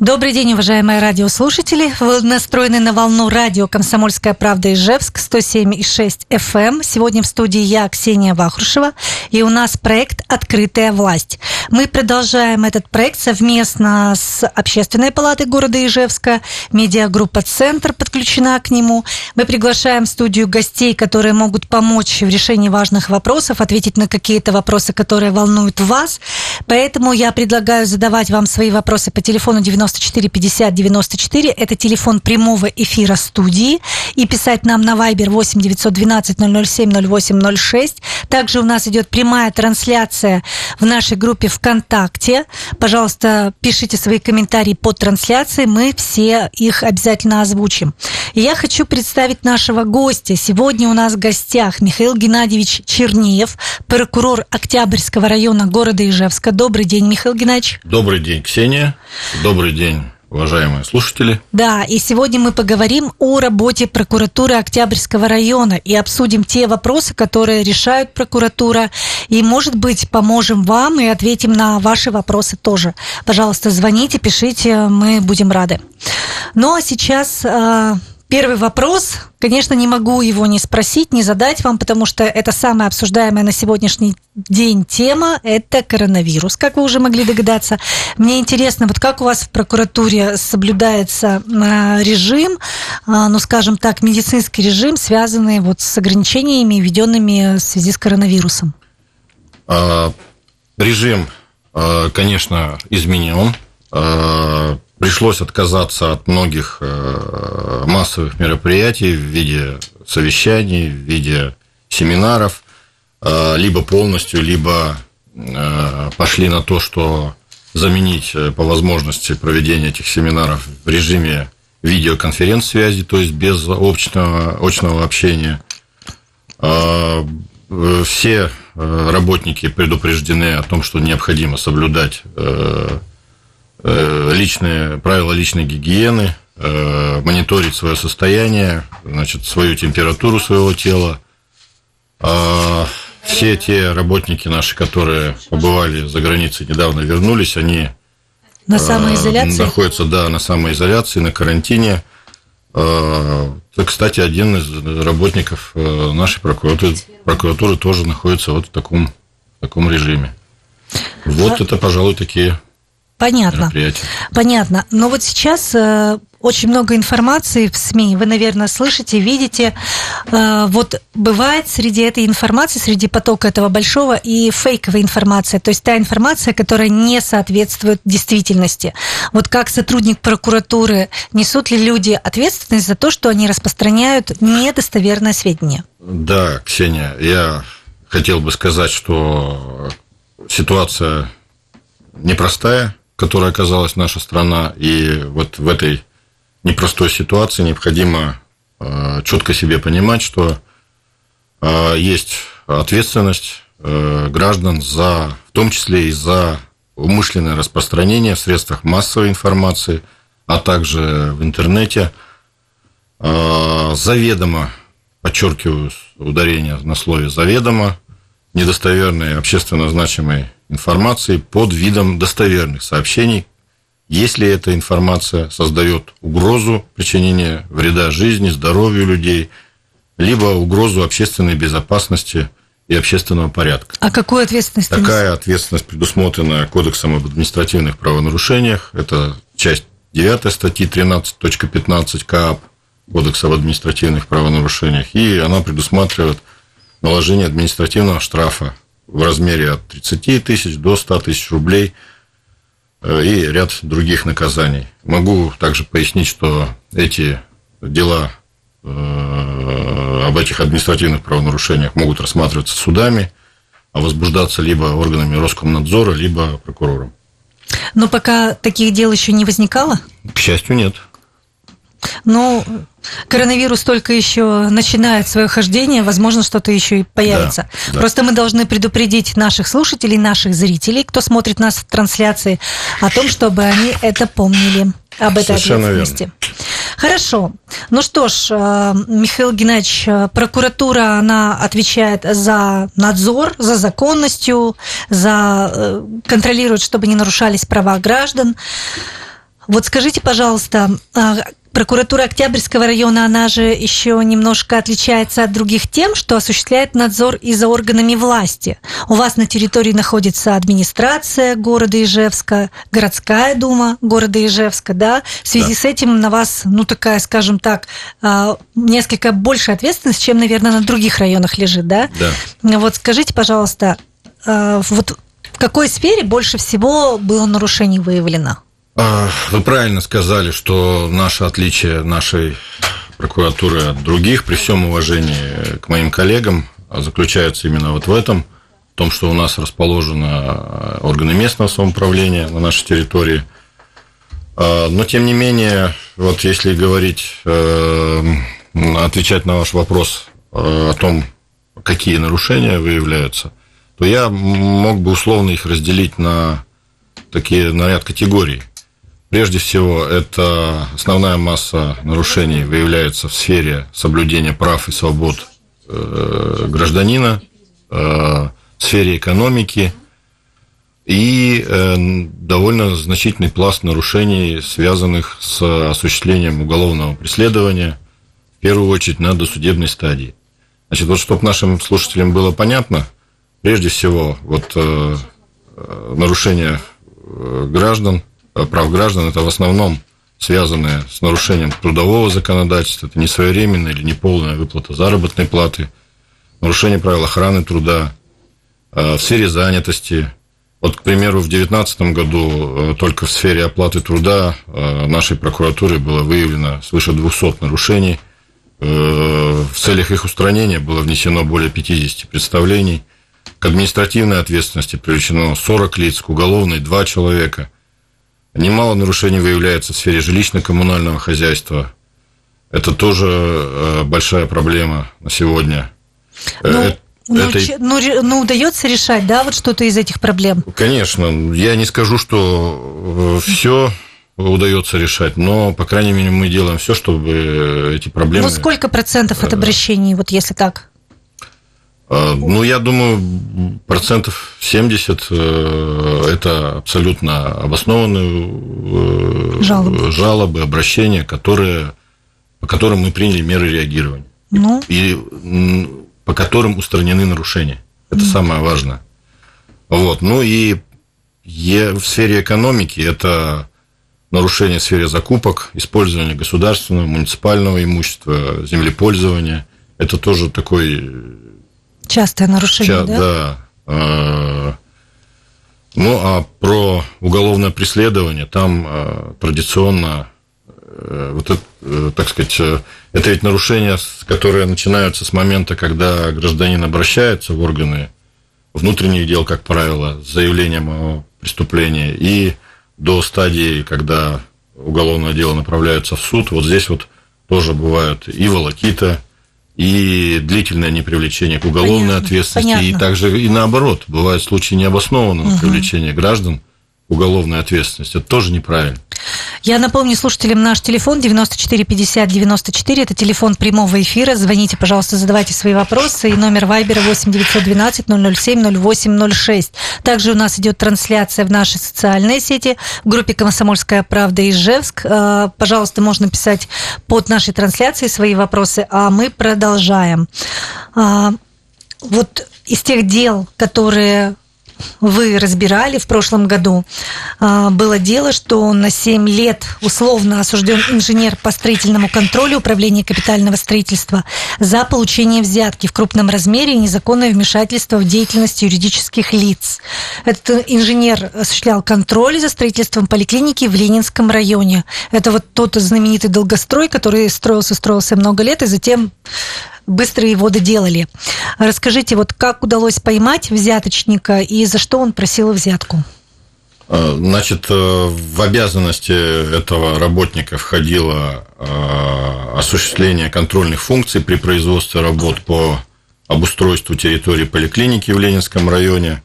Добрый день, уважаемые радиослушатели. Вы настроены на волну радио «Комсомольская правда» Ижевск 107,6 FM. Сегодня в студии я, Ксения Вахрушева, и у нас проект «Открытая власть». Мы продолжаем этот проект совместно с Общественной палатой города Ижевска. Медиагруппа «Центр» подключена к нему. Мы приглашаем в студию гостей, которые могут помочь в решении важных вопросов, ответить на какие-то вопросы, которые волнуют вас. Поэтому я предлагаю задавать вам свои вопросы по телефону 90 94 50 94. Это телефон прямого эфира студии. И писать нам на Viber 8 912 007 08 06. Также у нас идет прямая трансляция в нашей группе ВКонтакте. Пожалуйста, пишите свои комментарии под трансляцией. Мы все их обязательно озвучим. И я хочу представить нашего гостя. Сегодня у нас в гостях Михаил Геннадьевич Черниев, прокурор Октябрьского района города Ижевска. Добрый день, Михаил Геннадьевич. Добрый день, Ксения. Добрый день, уважаемые слушатели. Да, и сегодня мы поговорим о работе прокуратуры Октябрьского района и обсудим те вопросы, которые решают прокуратура. И, может быть, поможем вам и ответим на ваши вопросы тоже. Пожалуйста, звоните, пишите, мы будем рады. Ну а сейчас а, Первый вопрос, конечно, не могу его не спросить, не задать вам, потому что это самая обсуждаемая на сегодняшний день тема, это коронавирус, как вы уже могли догадаться. Мне интересно, вот как у вас в прокуратуре соблюдается а, режим, а, ну, скажем так, медицинский режим, связанный вот с ограничениями, введенными в связи с коронавирусом? А, режим, конечно, изменен пришлось отказаться от многих э, массовых мероприятий в виде совещаний, в виде семинаров, э, либо полностью, либо э, пошли на то, что заменить по возможности проведения этих семинаров в режиме видеоконференц-связи, то есть без очного, очного общения. Все работники предупреждены о том, что необходимо соблюдать личные правила личной гигиены, э, мониторить свое состояние, значит, свою температуру своего тела. А все те работники наши, которые побывали за границей, недавно вернулись, они на самоизоляции? Э, находятся, да, на самоизоляции, на карантине. Это, кстати, один из работников нашей прокуратуры, прокуратуры тоже находится вот в таком, в таком режиме. Вот это, пожалуй, такие Понятно. Понятно. Но вот сейчас э, очень много информации в СМИ. Вы, наверное, слышите, видите. Э, вот бывает среди этой информации, среди потока этого большого и фейковая информация. То есть та информация, которая не соответствует действительности. Вот как сотрудник прокуратуры, несут ли люди ответственность за то, что они распространяют недостоверное сведения? Да, Ксения, я хотел бы сказать, что ситуация непростая, которой оказалась наша страна. И вот в этой непростой ситуации необходимо э, четко себе понимать, что э, есть ответственность э, граждан за, в том числе и за умышленное распространение в средствах массовой информации, а также в интернете, заведомо, подчеркиваю ударение на слове заведомо, недостоверной общественно значимой информации под видом достоверных сообщений, если эта информация создает угрозу причинения вреда жизни, здоровью людей, либо угрозу общественной безопасности и общественного порядка. А какую ответственность? Такая ответственность предусмотрена Кодексом об административных правонарушениях. Это часть 9 статьи 13.15 КАП Кодекса об административных правонарушениях. И она предусматривает наложение административного штрафа в размере от 30 тысяч до 100 тысяч рублей э, и ряд других наказаний. Могу также пояснить, что эти дела э, об этих административных правонарушениях могут рассматриваться судами, а возбуждаться либо органами Роскомнадзора, либо прокурором. Но пока таких дел еще не возникало? К счастью, нет. Ну, коронавирус только еще начинает свое хождение, возможно, что-то еще и появится. Да, да. Просто мы должны предупредить наших слушателей, наших зрителей, кто смотрит нас в трансляции, о том, чтобы они это помнили об этой Совершенно ответственности. Верно. Хорошо. Ну что ж, э, Михаил Геннадьевич, э, прокуратура, она отвечает за надзор, за законностью, за э, контролирует, чтобы не нарушались права граждан. Вот скажите, пожалуйста, а, Прокуратура Октябрьского района, она же еще немножко отличается от других тем, что осуществляет надзор и за органами власти. У вас на территории находится администрация города Ижевска, городская дума города Ижевска, да? В связи да. с этим на вас, ну, такая, скажем так, а, несколько больше ответственность, чем, наверное, на других районах лежит, да? Да. Вот скажите, пожалуйста, а, вот в какой сфере больше всего было нарушений выявлено? А, вы правильно сказали, что наше отличие нашей прокуратуры от других, при всем уважении к моим коллегам, заключается именно вот в этом, в том, что у нас расположены органы местного самоуправления на нашей территории. А, но, тем не менее, вот если говорить, э, отвечать на ваш вопрос э, о том, какие нарушения выявляются, то я мог бы условно их разделить на такие на ряд категорий. Прежде всего, это основная масса нарушений выявляется в сфере соблюдения прав и свобод э, гражданина, э, в сфере экономики и э, довольно значительный пласт нарушений, связанных с осуществлением уголовного преследования, в первую очередь на досудебной стадии. Значит, вот чтобы нашим слушателям было понятно, прежде всего, вот нарушения граждан – прав граждан, это в основном связанное с нарушением трудового законодательства, это несвоевременная или неполная выплата заработной платы, нарушение правил охраны труда, э, в сфере занятости. Вот, к примеру, в 2019 году э, только в сфере оплаты труда нашей прокуратуры было выявлено свыше 200 нарушений. В целях их устранения было внесено более 50 представлений. К административной ответственности привлечено 40 лиц, к уголовной 2 человека – Немало нарушений выявляется в сфере жилищно-коммунального хозяйства. Это тоже э, большая проблема на сегодня. Ну, это, ну, это... ну, ну, удается решать, да, вот что-то из этих проблем? Конечно. Я не скажу, что э, все удается решать, но, по крайней мере, мы делаем все, чтобы эти проблемы... Ну, сколько процентов от обращений, вот если так? А, ну, я думаю, процентов 70 э, это абсолютно обоснованные э, жалобы, жалобы обращения, которые, по которым мы приняли меры реагирования. Ну? И по которым устранены нарушения. Это mm. самое важное. Вот. Ну и в сфере экономики это нарушение в сфере закупок, использование государственного, муниципального имущества, землепользования. Это тоже такой Частое нарушение, Ча- да? Да. А, ну, а про уголовное преследование, там а, традиционно, э, вот это, э, так сказать, э, это ведь нарушения, которые начинаются с момента, когда гражданин обращается в органы внутренних дел, как правило, с заявлением о преступлении, и до стадии, когда уголовное дело направляется в суд. Вот здесь вот тоже бывают и волокита, и длительное непривлечение к уголовной понятно, ответственности, понятно. и также и наоборот, бывают случаи необоснованного угу. привлечения граждан уголовной ответственности. Это тоже неправильно. Я напомню слушателям наш телефон 94 50 94. Это телефон прямого эфира. Звоните, пожалуйста, задавайте свои вопросы. И номер Вайбера 8 912 007 0806. Также у нас идет трансляция в нашей социальной сети в группе «Комсомольская правда» Ижевск. А, пожалуйста, можно писать под нашей трансляцией свои вопросы, а мы продолжаем. А, вот из тех дел, которые вы разбирали в прошлом году, а, было дело, что на 7 лет условно осужден инженер по строительному контролю Управления капитального строительства за получение взятки в крупном размере и незаконное вмешательство в деятельность юридических лиц. Этот инженер осуществлял контроль за строительством поликлиники в Ленинском районе. Это вот тот знаменитый долгострой, который строился, строился много лет, и затем быстро его доделали. Расскажите, вот как удалось поймать взяточника и за что он просил взятку? А, значит, э, в обязанности этого работника входило э, осуществление контрольных функций при производстве работ по обустройству территории поликлиники в Ленинском районе.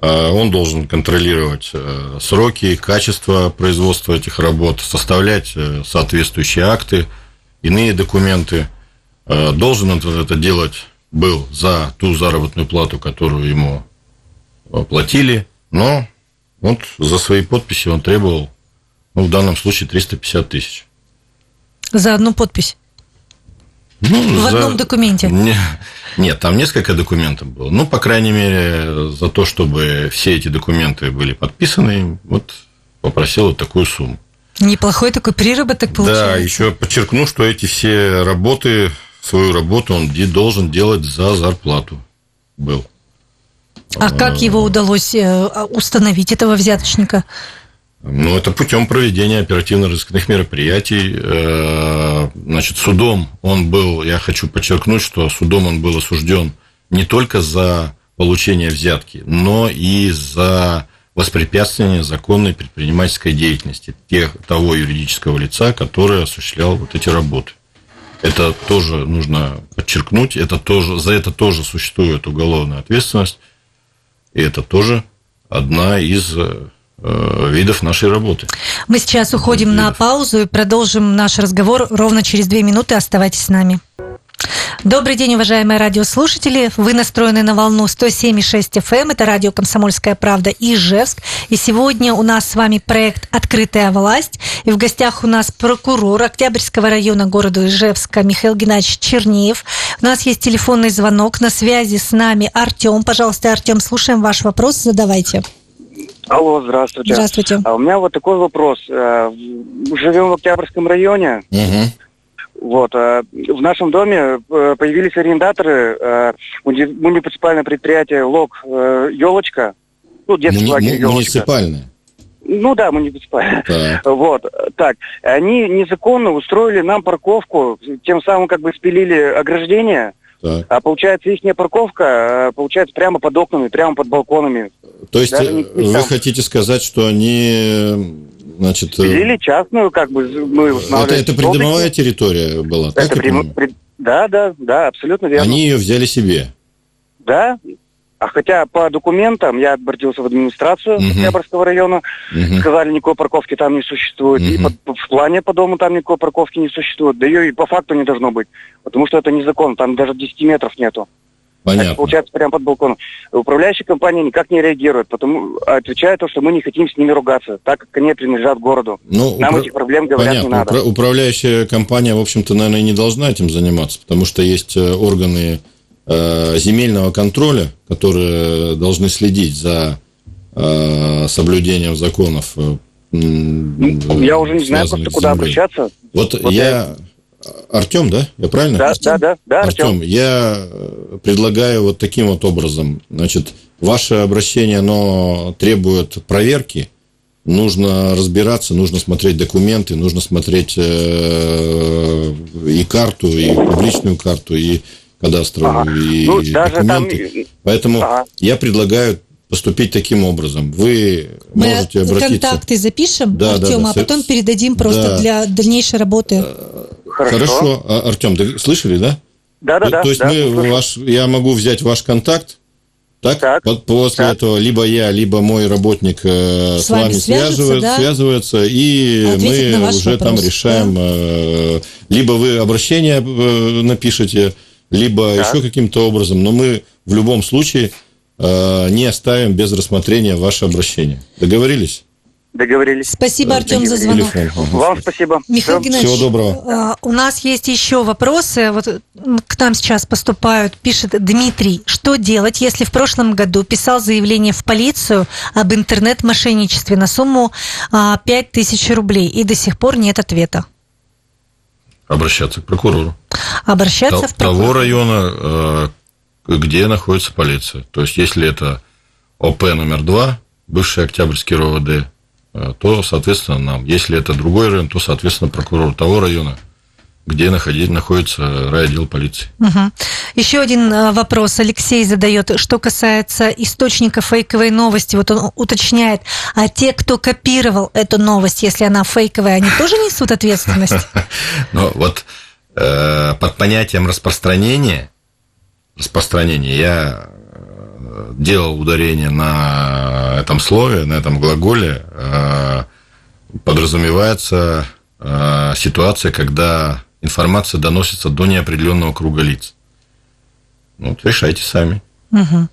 А, он должен контролировать э, сроки, качество производства этих работ, составлять соответствующие акты, иные документы – Э, должен он это делать был за ту заработную плату, которую ему платили, но вот за свои подписи он требовал Ну, в данном случае 350 тысяч. За одну подпись? Ну, в за... одном документе? Не... Нет, там несколько документов было. Ну, по крайней мере, за то, чтобы все эти документы были подписаны, вот попросил вот такую сумму. Неплохой такой приработок получается. Да, еще подчеркну, что эти все работы, свою работу он должен делать за зарплату. Был. А как его удалось э, установить, этого взяточника? Ну, это путем проведения оперативно-розыскных мероприятий. Э, значит, судом он был, я хочу подчеркнуть, что судом он был осужден не только за получение взятки, но и за воспрепятствование законной предпринимательской деятельности тех, того юридического лица, который осуществлял вот эти работы. Это тоже нужно подчеркнуть, это тоже, за это тоже существует уголовная ответственность, и это тоже одна из э, видов нашей работы. Мы сейчас уходим видов. на паузу и продолжим наш разговор ровно через две минуты. Оставайтесь с нами. Добрый день, уважаемые радиослушатели. Вы настроены на волну 107,6 FM. Эм. Это радио «Комсомольская правда» Ижевск. И сегодня у нас с вами проект «Открытая власть». И в гостях у нас прокурор Октябрьского района города Ижевска Михаил Геннадьевич Чернеев. У нас есть телефонный звонок. На связи с нами Артем. Пожалуйста, Артем, слушаем ваш вопрос. Задавайте. Алло, здравствуйте. Здравствуйте. А у меня вот такой вопрос. Э, живем в Октябрьском районе. Угу. Вот. А в нашем доме э, появились арендаторы э, муниципальное предприятие ЛОК «Елочка». Ну, детский Муни- лагерь «Елочка». Муниципальное? Ну да, муниципальное. Так. Вот. Так. Они незаконно устроили нам парковку, тем самым как бы спилили ограждение. Так. А получается, их парковка получается прямо под окнами, прямо под балконами. То есть Даже вы там... хотите сказать, что они Значит, Или э, частную, как бы мы Это, это придомовая территория была, это так? Прим... При... Да, да, да, абсолютно верно. Они ее взяли себе. Да, а хотя по документам я обратился в администрацию uh-huh. Октябрьского района, uh-huh. сказали, никакой парковки там не существует. Uh-huh. И по, в плане по дому там никакой парковки не существует. Да ее и по факту не должно быть. Потому что это незаконно, там даже 10 метров нету. Понятно. Это получается прямо под балконом. Управляющая компания никак не реагирует, потому отвечает то, что мы не хотим с ними ругаться, так как они принадлежат городу. Ну, Нам упра... этих проблем говорят Понятно. не надо. Упра... Управляющая компания, в общем-то, наверное, не должна этим заниматься, потому что есть э, органы земельного контроля, которые должны следить за э, соблюдением законов. Э, я уже не знаю просто, куда обращаться. Вот, вот я... Артем, да? Я правильно? Да, да, да, да, Артем. Артем, я э, предлагаю вот таким вот образом. Значит, ваше обращение, оно требует проверки. Нужно разбираться, нужно смотреть документы, нужно смотреть э, и карту, и публичную карту, и кадастровую, ага. и ну, документы. Там... Поэтому ага. я предлагаю поступить таким образом. Вы Мы можете обратиться... контакты запишем, да, Артем, да, да, а потом передадим просто да. для дальнейшей работы. Э, Хорошо. Хорошо. А, Артем, слышали, да? Да, да, да. То есть да, мы ваш, я могу взять ваш контакт, так? так После так. этого либо я, либо мой работник э, с, с вами связывают, да? связываются, и Ответить мы уже вопрос, там решаем. Да? Э, либо вы обращение э, напишите, либо так. еще каким-то образом, но мы в любом случае не оставим без рассмотрения ваше обращение. Договорились? Договорились. Спасибо, Артем, за звонок. Вам спасибо. Михаил Геннадьевич, Всего доброго. А, у нас есть еще вопросы. Вот к нам сейчас поступают. Пишет Дмитрий. Что делать, если в прошлом году писал заявление в полицию об интернет-мошенничестве на сумму 5000 а, рублей и до сих пор нет ответа? Обращаться к прокурору. Обращаться Т- в прокурор. Того района, э, где находится полиция. То есть, если это ОП номер два, бывший Октябрьский РОВД, Э, то, соответственно, нам. Если это другой район, то, соответственно, прокурор того района, где находить, находится райотдел полиции. Угу. Еще один э, вопрос Алексей задает, что касается источника фейковой новости. Вот он уточняет, а те, кто копировал эту новость, если она фейковая, они тоже несут ответственность? Ну вот э, под понятием распространения, распространения я делал ударение на этом слове, на этом глаголе, э, подразумевается э, ситуация, когда информация доносится до неопределенного круга лиц. Ну, вот решайте сами. Угу.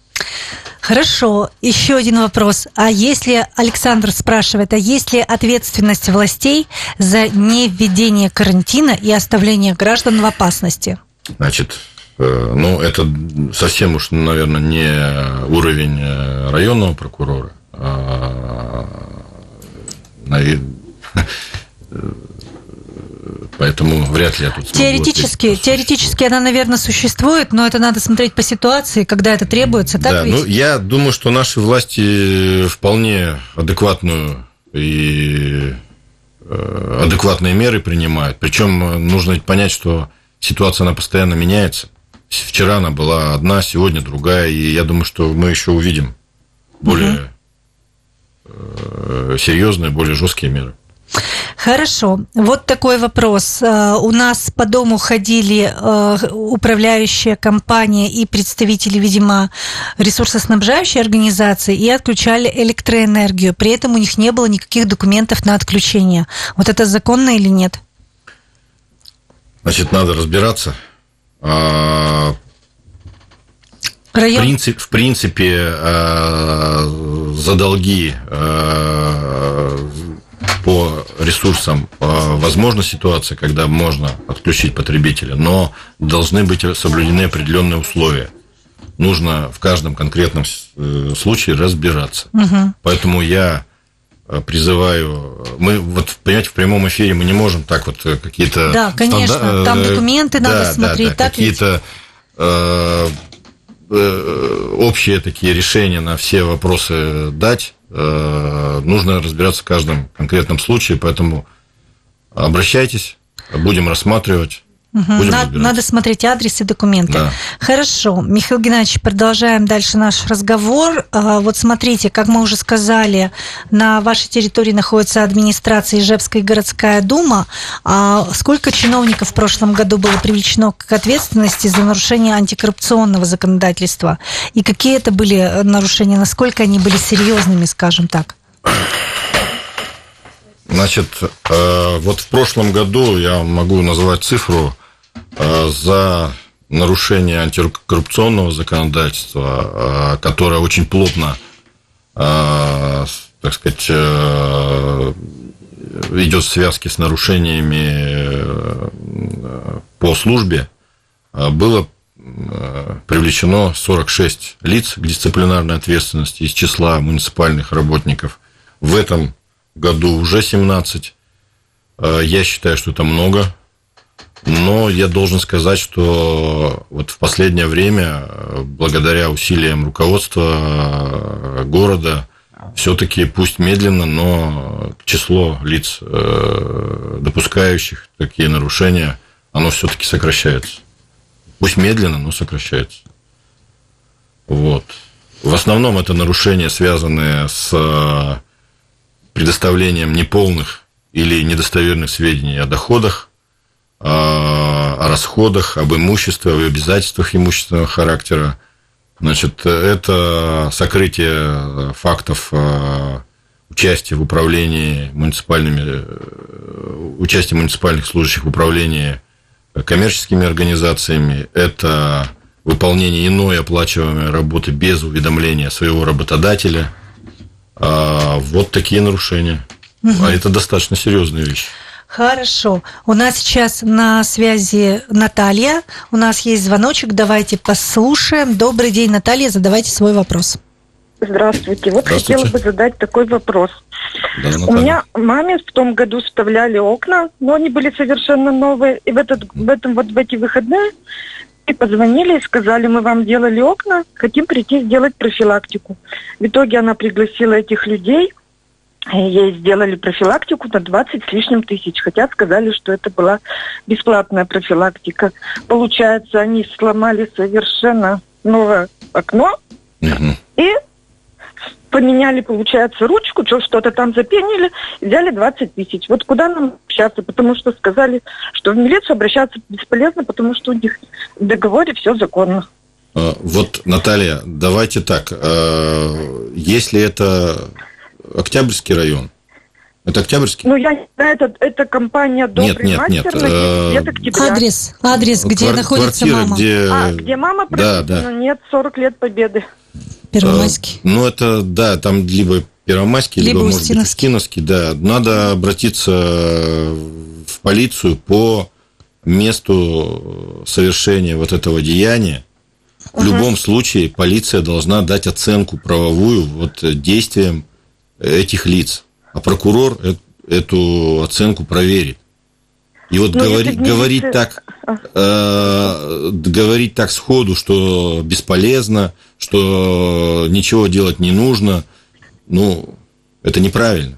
Хорошо. Еще один вопрос. А если, Александр спрашивает, а есть ли ответственность властей за невведение карантина и оставление граждан в опасности? Значит, э, ну, это совсем уж, наверное, не уровень э, районного прокурора. А, Поэтому вряд ли я тут Теоретически, теоретически она, наверное, существует, но это надо смотреть по ситуации, когда это требуется, так да, ведь? Ну, я думаю, что наши власти вполне адекватную и э, адекватные меры принимают. Причем нужно понять, что ситуация, она постоянно меняется. Вчера она была одна, сегодня другая, и я думаю, что мы еще увидим более угу. серьезные, более жесткие меры. Хорошо. Вот такой вопрос. Э, у нас по дому ходили э, управляющая компания и представители, видимо, ресурсоснабжающей организации и отключали электроэнергию. При этом у них не было никаких документов на отключение. Вот это законно или нет? Значит, надо разбираться. А, Район... В, принцип, в принципе, э, за долги по ресурсам возможна ситуация, когда можно отключить потребителя, но должны быть соблюдены определенные условия. Нужно в каждом конкретном э, случае разбираться. Угу. Поэтому я э, призываю, мы вот, понимаете, в прямом эфире мы не можем так вот э, какие-то... Да, конечно, стандар... там документы да, надо смотреть. Да, да, какие-то э, общие такие решения на все вопросы дать. Э, нужно разбираться в каждом конкретном случае, поэтому обращайтесь, будем рассматривать. Угу. Надо, надо смотреть адрес и документы. Да. Хорошо. Михаил Геннадьевич, продолжаем дальше наш разговор. А, вот смотрите, как мы уже сказали, на вашей территории находится администрация Ижевская городская дума. А сколько чиновников в прошлом году было привлечено к ответственности за нарушение антикоррупционного законодательства? И какие это были нарушения? Насколько они были серьезными, скажем так? Значит, э, вот в прошлом году я могу назвать цифру Э, за нарушение антикоррупционного законодательства, э, которое очень плотно, э, так сказать, идет в связке с нарушениями по службе, было привлечено 46 лиц к дисциплинарной ответственности из числа муниципальных работников. В этом году уже 17. Я считаю, что это много. Но я должен сказать, что вот в последнее время, благодаря усилиям руководства города, все-таки пусть медленно, но число лиц, э, допускающих такие нарушения, оно все-таки сокращается. Пусть медленно, но сокращается. Вот. В основном это нарушения, связанные с предоставлением неполных или недостоверных сведений о доходах о расходах, об имуществе, об обязательствах имущественного характера. Значит, это сокрытие фактов э, участия в управлении муниципальными, э, участия муниципальных служащих в управлении коммерческими организациями, это выполнение иной оплачиваемой работы без уведомления своего работодателя. А, вот такие нарушения. Угу. А это достаточно серьезные вещи. Хорошо. У нас сейчас на связи Наталья. У нас есть звоночек. Давайте послушаем. Добрый день, Наталья. Задавайте свой вопрос. Здравствуйте. Вот Здравствуйте. хотела бы задать такой вопрос. Да, У меня маме в том году вставляли окна, но они были совершенно новые. И в, этот, в этом вот в эти выходные и позвонили и сказали, мы вам делали окна, хотим прийти сделать профилактику. В итоге она пригласила этих людей – Ей сделали профилактику на 20 с лишним тысяч, хотя сказали, что это была бесплатная профилактика. Получается, они сломали совершенно новое окно угу. и поменяли, получается, ручку, что-то там запенили, взяли 20 тысяч. Вот куда нам общаться? Потому что сказали, что в милицию обращаться бесполезно, потому что у них в договоре все законно. А, вот, Наталья, давайте так. А, если это Октябрьский район. Это Октябрьский? Ну, я не знаю, это, это компания Добрый Нет, нет, нет. Э, адрес, адрес, где Квар- находится квартира, мама. Где... А, где мама да, да. нет, 40 лет победы. Первомайский. А, ну, это, да, там либо Первомайский, либо, либо может быть, Устиновский, да. Надо обратиться в полицию по месту совершения вот этого деяния. В угу. любом случае полиция должна дать оценку правовую вот действиям этих лиц, а прокурор эту оценку проверит. И вот ну, говорить, говорить так, а. э, говорить так сходу, что бесполезно, что ничего делать не нужно, ну, это неправильно.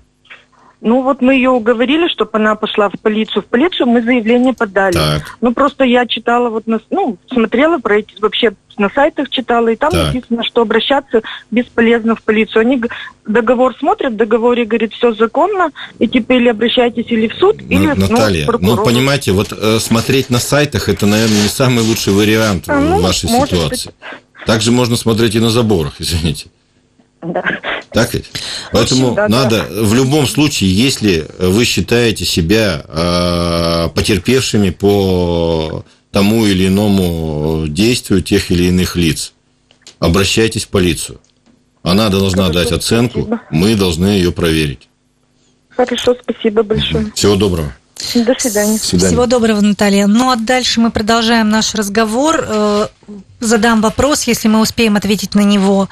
Ну вот мы ее уговорили, чтобы она пошла в полицию. В полицию мы заявление подали. Так. Ну просто я читала вот, на, ну смотрела про эти вообще на сайтах читала, и там так. написано, что обращаться бесполезно в полицию. Они договор смотрят, в договоре говорит, все законно, и теперь или обращайтесь или в суд, ну, или Наталья, ну, ну, понимаете, вот э, смотреть на сайтах, это, наверное, не самый лучший вариант а, ну, в вашей ситуации. Быть. Также можно смотреть и на заборах, извините. Да. Так ведь? Поэтому да, надо да. в любом случае, если вы считаете себя э, потерпевшими по тому или иному действию тех или иных лиц, обращайтесь в полицию. Она должна Хорошо, дать оценку, спасибо. мы должны ее проверить. Хорошо, спасибо большое. Всего доброго. До свидания. свидания. Всего доброго, Наталья. Ну а дальше мы продолжаем наш разговор. Задам вопрос, если мы успеем ответить на него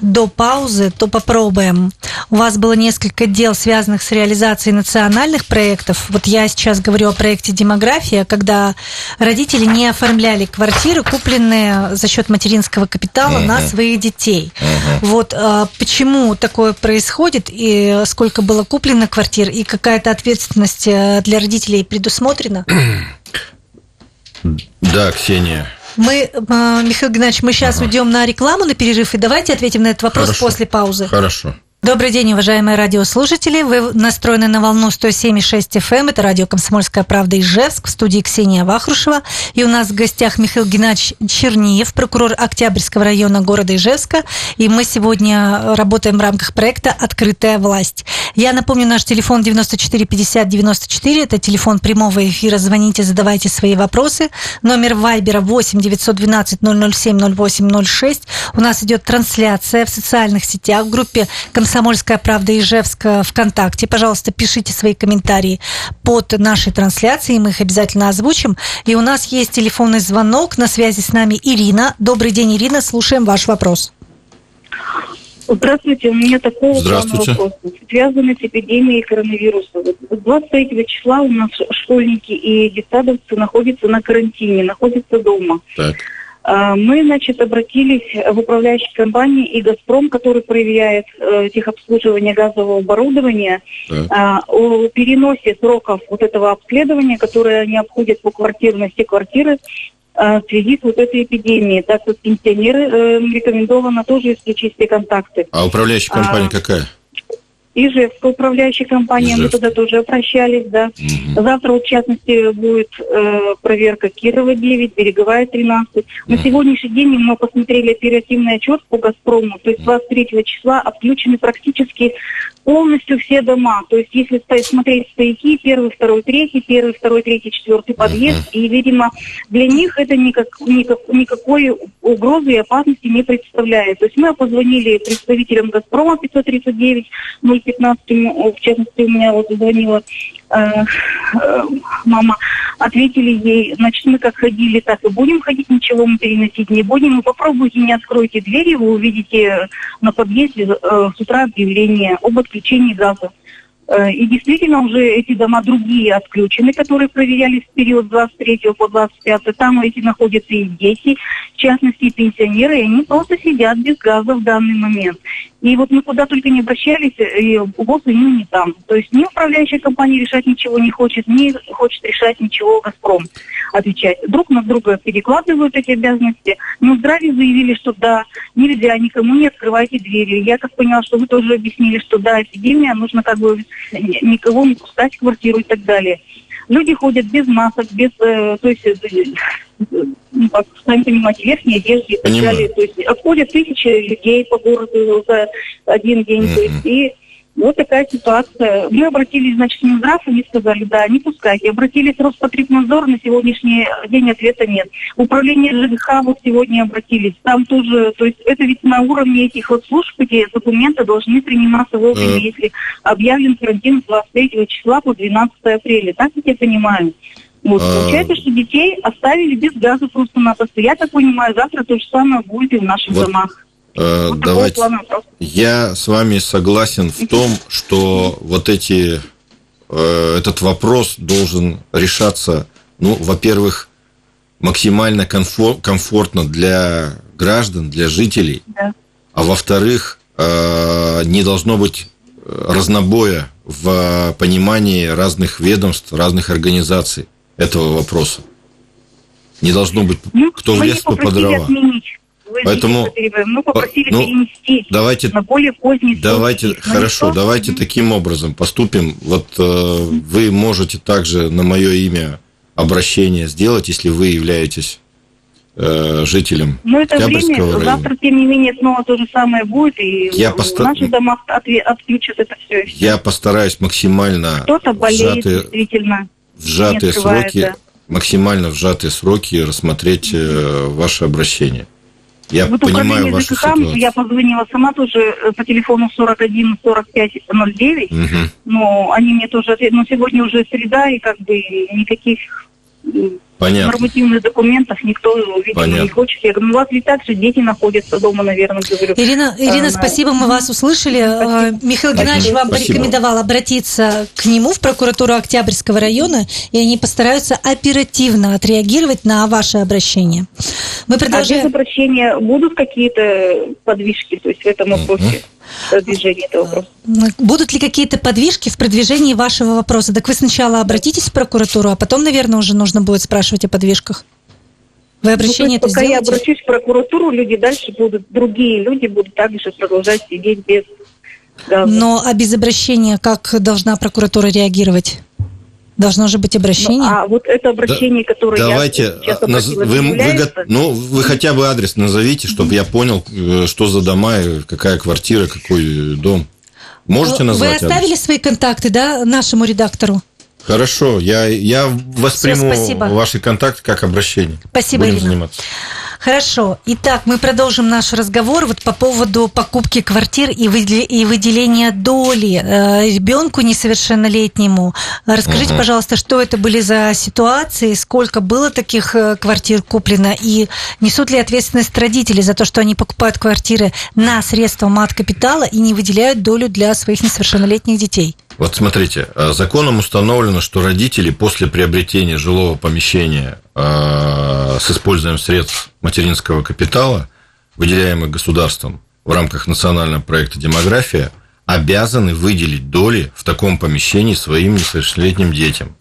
до паузы, то попробуем. У вас было несколько дел, связанных с реализацией национальных проектов. Вот я сейчас говорю о проекте «Демография», когда родители не оформляли квартиры, купленные за счет материнского капитала uh-huh. на своих детей. Uh-huh. Вот а, почему такое происходит, и сколько было куплено квартир, и какая-то ответственность э, для родителей предусмотрена? Да, Ксения. Мы, а, Михаил Геннадьевич, мы сейчас ага. уйдем на рекламу, на перерыв, и давайте ответим на этот вопрос Хорошо. после паузы. Хорошо. Добрый день, уважаемые радиослушатели. Вы настроены на волну 107,6 FM. Эм. Это радио «Комсомольская правда» Ижевск. В студии Ксения Вахрушева. И у нас в гостях Михаил Геннадьевич Черниев, прокурор Октябрьского района города Ижевска. И мы сегодня работаем в рамках проекта «Открытая власть». Я напомню, наш телефон 94 50 94. Это телефон прямого эфира. Звоните, задавайте свои вопросы. Номер Вайбера 8 912 007 08 06. У нас идет трансляция в социальных сетях в группе «Комсомольская «Комсомольская правда» Ижевск ВКонтакте. Пожалуйста, пишите свои комментарии под нашей трансляцией, мы их обязательно озвучим. И у нас есть телефонный звонок, на связи с нами Ирина. Добрый день, Ирина, слушаем ваш вопрос. Здравствуйте, у меня такой вопрос, связанный с эпидемией коронавируса. 23 числа у нас школьники и детсадовцы находятся на карантине, находятся дома. Так. А, мы, значит, обратились в управляющие компании и «Газпром», который проверяет э, техобслуживание газового оборудования, да. э, о переносе сроков вот этого обследования, которое они обходят по квартирности квартиры, э, в связи с вот этой эпидемией, так как пенсионеры э, рекомендовано тоже исключить все контакты. А управляющая компания а, какая? Ижевская управляющая компания, Ижевск. мы туда тоже обращались, да. Угу. Завтра, в частности, будет э, проверка Кирова 9, Береговая 13. Угу. На сегодняшний день мы посмотрели оперативный отчет по «Газпрому», то есть 23 числа отключены практически полностью все дома. То есть если смотреть стояки, первый, второй, третий, первый, второй, третий, четвертый подъезд, uh-huh. и, видимо, для них это никак, никак, никакой угрозы и опасности не представляет. То есть мы позвонили представителям «Газпрома» 539 015, в частности, у меня вот звонила Э, э, мама, ответили ей, значит, мы как ходили, так и будем ходить, ничего мы переносить не будем. Вы попробуйте, не откройте двери, вы увидите на подъезде э, с утра объявление об отключении газа. Э, и действительно уже эти дома другие отключены, которые проверялись в период с 23 по 25. Там эти находятся и дети, в частности и пенсионеры, и они просто сидят без газа в данный момент. И вот мы куда только не обращались, и ВОЗ и не там. То есть ни управляющая компания решать ничего не хочет, ни хочет решать ничего «Газпром» отвечать. Друг на друга перекладывают эти обязанности. Минздраве заявили, что да, нельзя, никому не открывайте двери. Я так поняла, что вы тоже объяснили, что да, эпидемия, нужно как бы никого не пускать в квартиру и так далее. Люди ходят без масок, без, э, то есть, э, как, сами понимаете, верхней одежды и так Понимаю. далее. То есть обходят тысячи людей по городу за один день. Mm-hmm. То есть, и Вот такая ситуация. Мы обратились, значит, в Минздрав, они сказали, да, не пускайте. Обратились в Роспотребнадзор, на сегодняшний день ответа нет. Управление ЖКХ вот сегодня обратились. Там тоже, то есть это ведь на уровне этих вот служб, где документы должны приниматься вовремя, mm. если объявлен карантин с 23 числа по 12 апреля. Так как я понимаю. Вот, а... Получается, что детей оставили без газа просто-напросто. Я так понимаю, завтра то же самое будет и в наших вот. домах. Э, давайте. Я с вами согласен в том, что вот эти э, этот вопрос должен решаться, ну, во-первых, максимально комфор- комфортно для граждан, для жителей, да. а во-вторых, э, не должно быть разнобоя в понимании разных ведомств, разных организаций этого вопроса. Не должно быть, ну, кто в лес, кто по дрова. Отменить Поэтому мы попросили ну, перенести давайте, на более поздний Давайте, срок. хорошо, давайте таким образом поступим. Вот э, вы можете также на мое имя обращение сделать, если вы являетесь э, жителем Но это время, района. завтра, тем не менее, снова то же самое будет, и я поста... наши дома отключат это все. Я постараюсь максимально Кто-то болеет, сжатые, действительно. В сжатые сроки, максимально в сжатые сроки рассмотреть э, ваше обращение. Я вот понимаю вашу ЖКХ, ситуацию. Я позвонила сама тоже э, по телефону 41 45 09, угу. но они мне тоже ответили, но сегодня уже среда, и как бы никаких Понятно. нормативных документах никто, видимо, Понятно. не хочет. Я говорю, ну, у вас ведь также дети находятся дома, наверное, говорю. Ирина, Ирина, а, спасибо, мы вас услышали. Спасибо. Михаил Геннадьевич вам спасибо. порекомендовал обратиться к нему в прокуратуру Октябрьского района, и они постараются оперативно отреагировать на ваше обращение. Мы продолжаем... А без обращения будут какие-то подвижки, то есть в этом вопросе? Продвижения этого вопроса. Будут ли какие-то подвижки в продвижении вашего вопроса? Так вы сначала обратитесь в прокуратуру, а потом, наверное, уже нужно будет спрашивать о подвижках. Вы обращение ну, это пока сделаете? я обращусь в прокуратуру, люди дальше будут, другие люди будут также продолжать сидеть без газа. Но а без обращения как должна прокуратура реагировать? Должно же быть обращение. Ну, а вот это обращение, да, которое давайте, я сейчас наз... вы, вы, ну, вы хотя бы адрес назовите, чтобы я понял, э, что за дома, какая квартира, какой дом. Можете назвать? Вы оставили адрес? свои контакты, да, нашему редактору? Хорошо, я, я восприму Все, ваши контакты как обращение. Спасибо, Будем Ирина. заниматься. Хорошо. Итак, мы продолжим наш разговор вот по поводу покупки квартир и выделения доли э, ребенку несовершеннолетнему. Расскажите, угу. пожалуйста, что это были за ситуации, сколько было таких э, квартир куплено, и несут ли ответственность родители за то, что они покупают квартиры на средства мат-капитала и не выделяют долю для своих несовершеннолетних детей? Вот смотрите, э, законом установлено, что родители после приобретения жилого помещения с использованием средств материнского капитала, выделяемых государством в рамках национального проекта «Демография», обязаны выделить доли в таком помещении своим несовершеннолетним детям.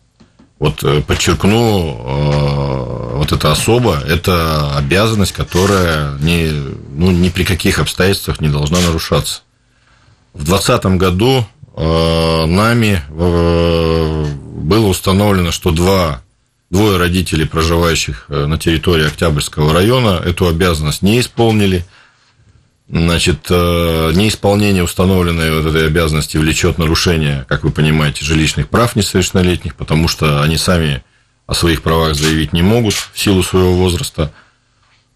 Вот э, подчеркну, вот эта особа – это обязанность, которая ни, ну, ни при каких обстоятельствах не должна нарушаться. В 2020 году Э, нами э, было установлено, что два, двое родителей, проживающих э, на территории Октябрьского района, эту обязанность не исполнили. Значит, неисполнение установленной вот этой обязанности влечет нарушение, как вы понимаете, жилищных прав несовершеннолетних, потому что они сами о своих правах заявить не могут в силу своего возраста –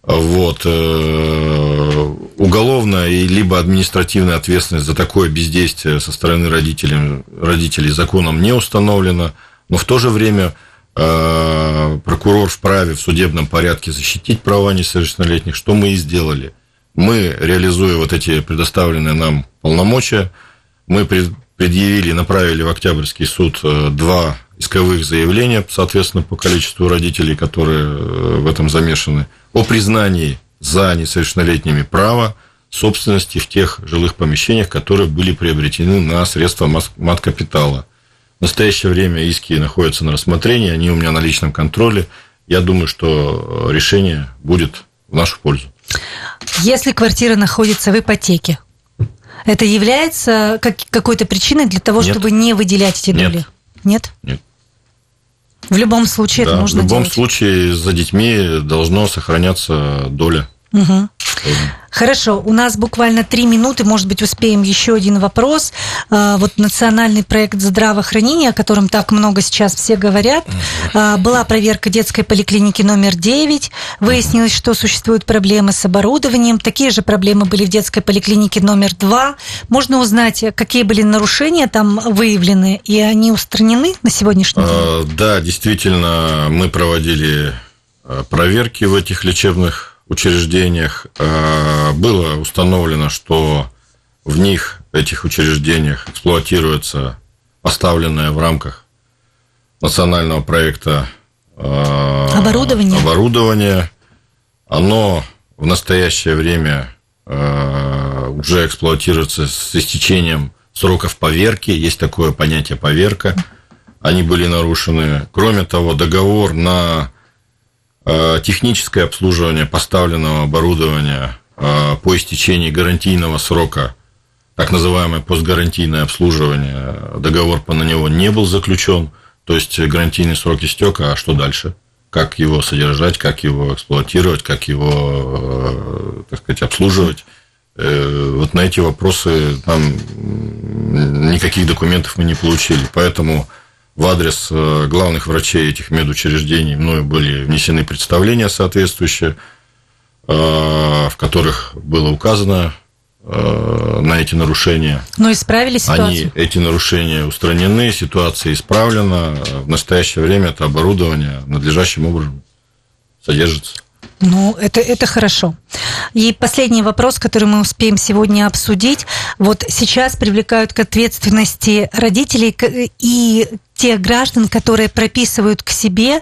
вот, э, уголовная и либо административная ответственность за такое бездействие со стороны родителей, родителей законом не установлена, но в то же время э, прокурор вправе в судебном порядке защитить права несовершеннолетних, что мы и сделали. Мы, реализуя вот эти предоставленные нам полномочия, мы предъявили, направили в Октябрьский суд э, два исковых заявления, соответственно, по количеству родителей, которые в этом замешаны – о признании за несовершеннолетними права собственности в тех жилых помещениях, которые были приобретены на средства мат-капитала. В настоящее время иски находятся на рассмотрении, они у меня на личном контроле. Я думаю, что решение будет в нашу пользу. Если квартира находится в ипотеке, это является какой-то причиной для того, Нет. чтобы не выделять эти доли? Нет. Нет? Нет. В любом случае да, это нужно В любом делать. случае за детьми должно сохраняться доля. Угу. Хорошо, у нас буквально три минуты, может быть, успеем еще один вопрос. А, вот национальный проект здравоохранения, о котором так много сейчас все говорят. А, была проверка детской поликлиники номер 9. Выяснилось, что существуют проблемы с оборудованием. Такие же проблемы были в детской поликлинике номер 2. Можно узнать, какие были нарушения там выявлены, и они устранены на сегодняшний день? А, да, действительно, мы проводили проверки в этих лечебных учреждениях э, было установлено, что в них, этих учреждениях, эксплуатируется поставленное в рамках национального проекта э, оборудование. оборудование. Оно в настоящее время э, уже эксплуатируется с истечением сроков поверки. Есть такое понятие поверка. Они были нарушены. Кроме того, договор на техническое обслуживание поставленного оборудования э, по истечении гарантийного срока, так называемое постгарантийное обслуживание, договор по на него не был заключен, то есть гарантийный срок истек, а что дальше? Как его содержать, как его эксплуатировать, как его, э, так сказать, обслуживать? Вот на эти вопросы там никаких документов мы не получили, поэтому в адрес э, главных врачей этих медучреждений мною были внесены представления соответствующие, э, в которых было указано э, на эти нарушения. Но исправили ситуацию? Они, эти нарушения устранены, ситуация исправлена. В настоящее время это оборудование надлежащим образом содержится. Ну, это, это хорошо. И последний вопрос, который мы успеем сегодня обсудить. Вот сейчас привлекают к ответственности родителей и тех граждан, которые прописывают к себе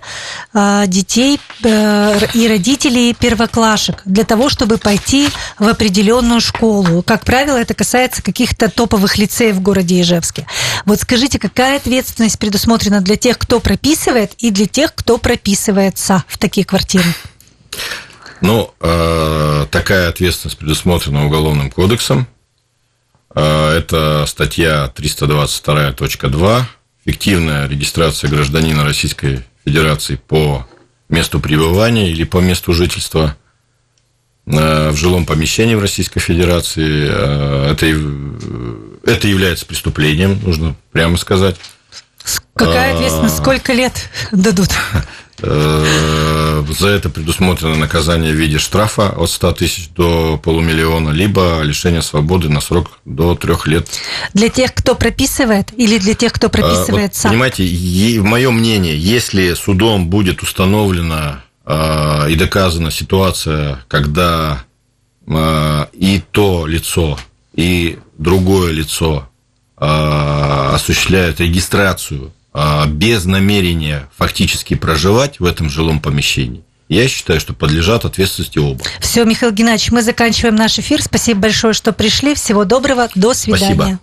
э, детей э, и родителей первоклашек для того, чтобы пойти в определенную школу. Как правило, это касается каких-то топовых лицеев в городе Ижевске. Вот скажите, какая ответственность предусмотрена для тех, кто прописывает, и для тех, кто прописывается в такие квартиры? Ну, э, такая ответственность предусмотрена Уголовным кодексом. Э, это статья 322.2 «Фиктивная регистрация гражданина Российской Федерации по месту пребывания или по месту жительства э, в жилом помещении в Российской Федерации. Это, это является преступлением, нужно прямо сказать. Какая ответственность? Сколько лет дадут? Э, за это предусмотрено наказание в виде штрафа от 100 тысяч до полумиллиона, либо лишение свободы на срок до трех лет. Для тех, кто прописывает, или для тех, кто прописывает вот, сам? Понимаете, в мое мнение, если судом будет установлена э, и доказана ситуация, когда э, и то лицо, и другое лицо осуществляют регистрацию без намерения фактически проживать в этом жилом помещении, я считаю, что подлежат ответственности оба. Все, Михаил Геннадьевич, мы заканчиваем наш эфир. Спасибо большое, что пришли. Всего доброго. До свидания. Спасибо.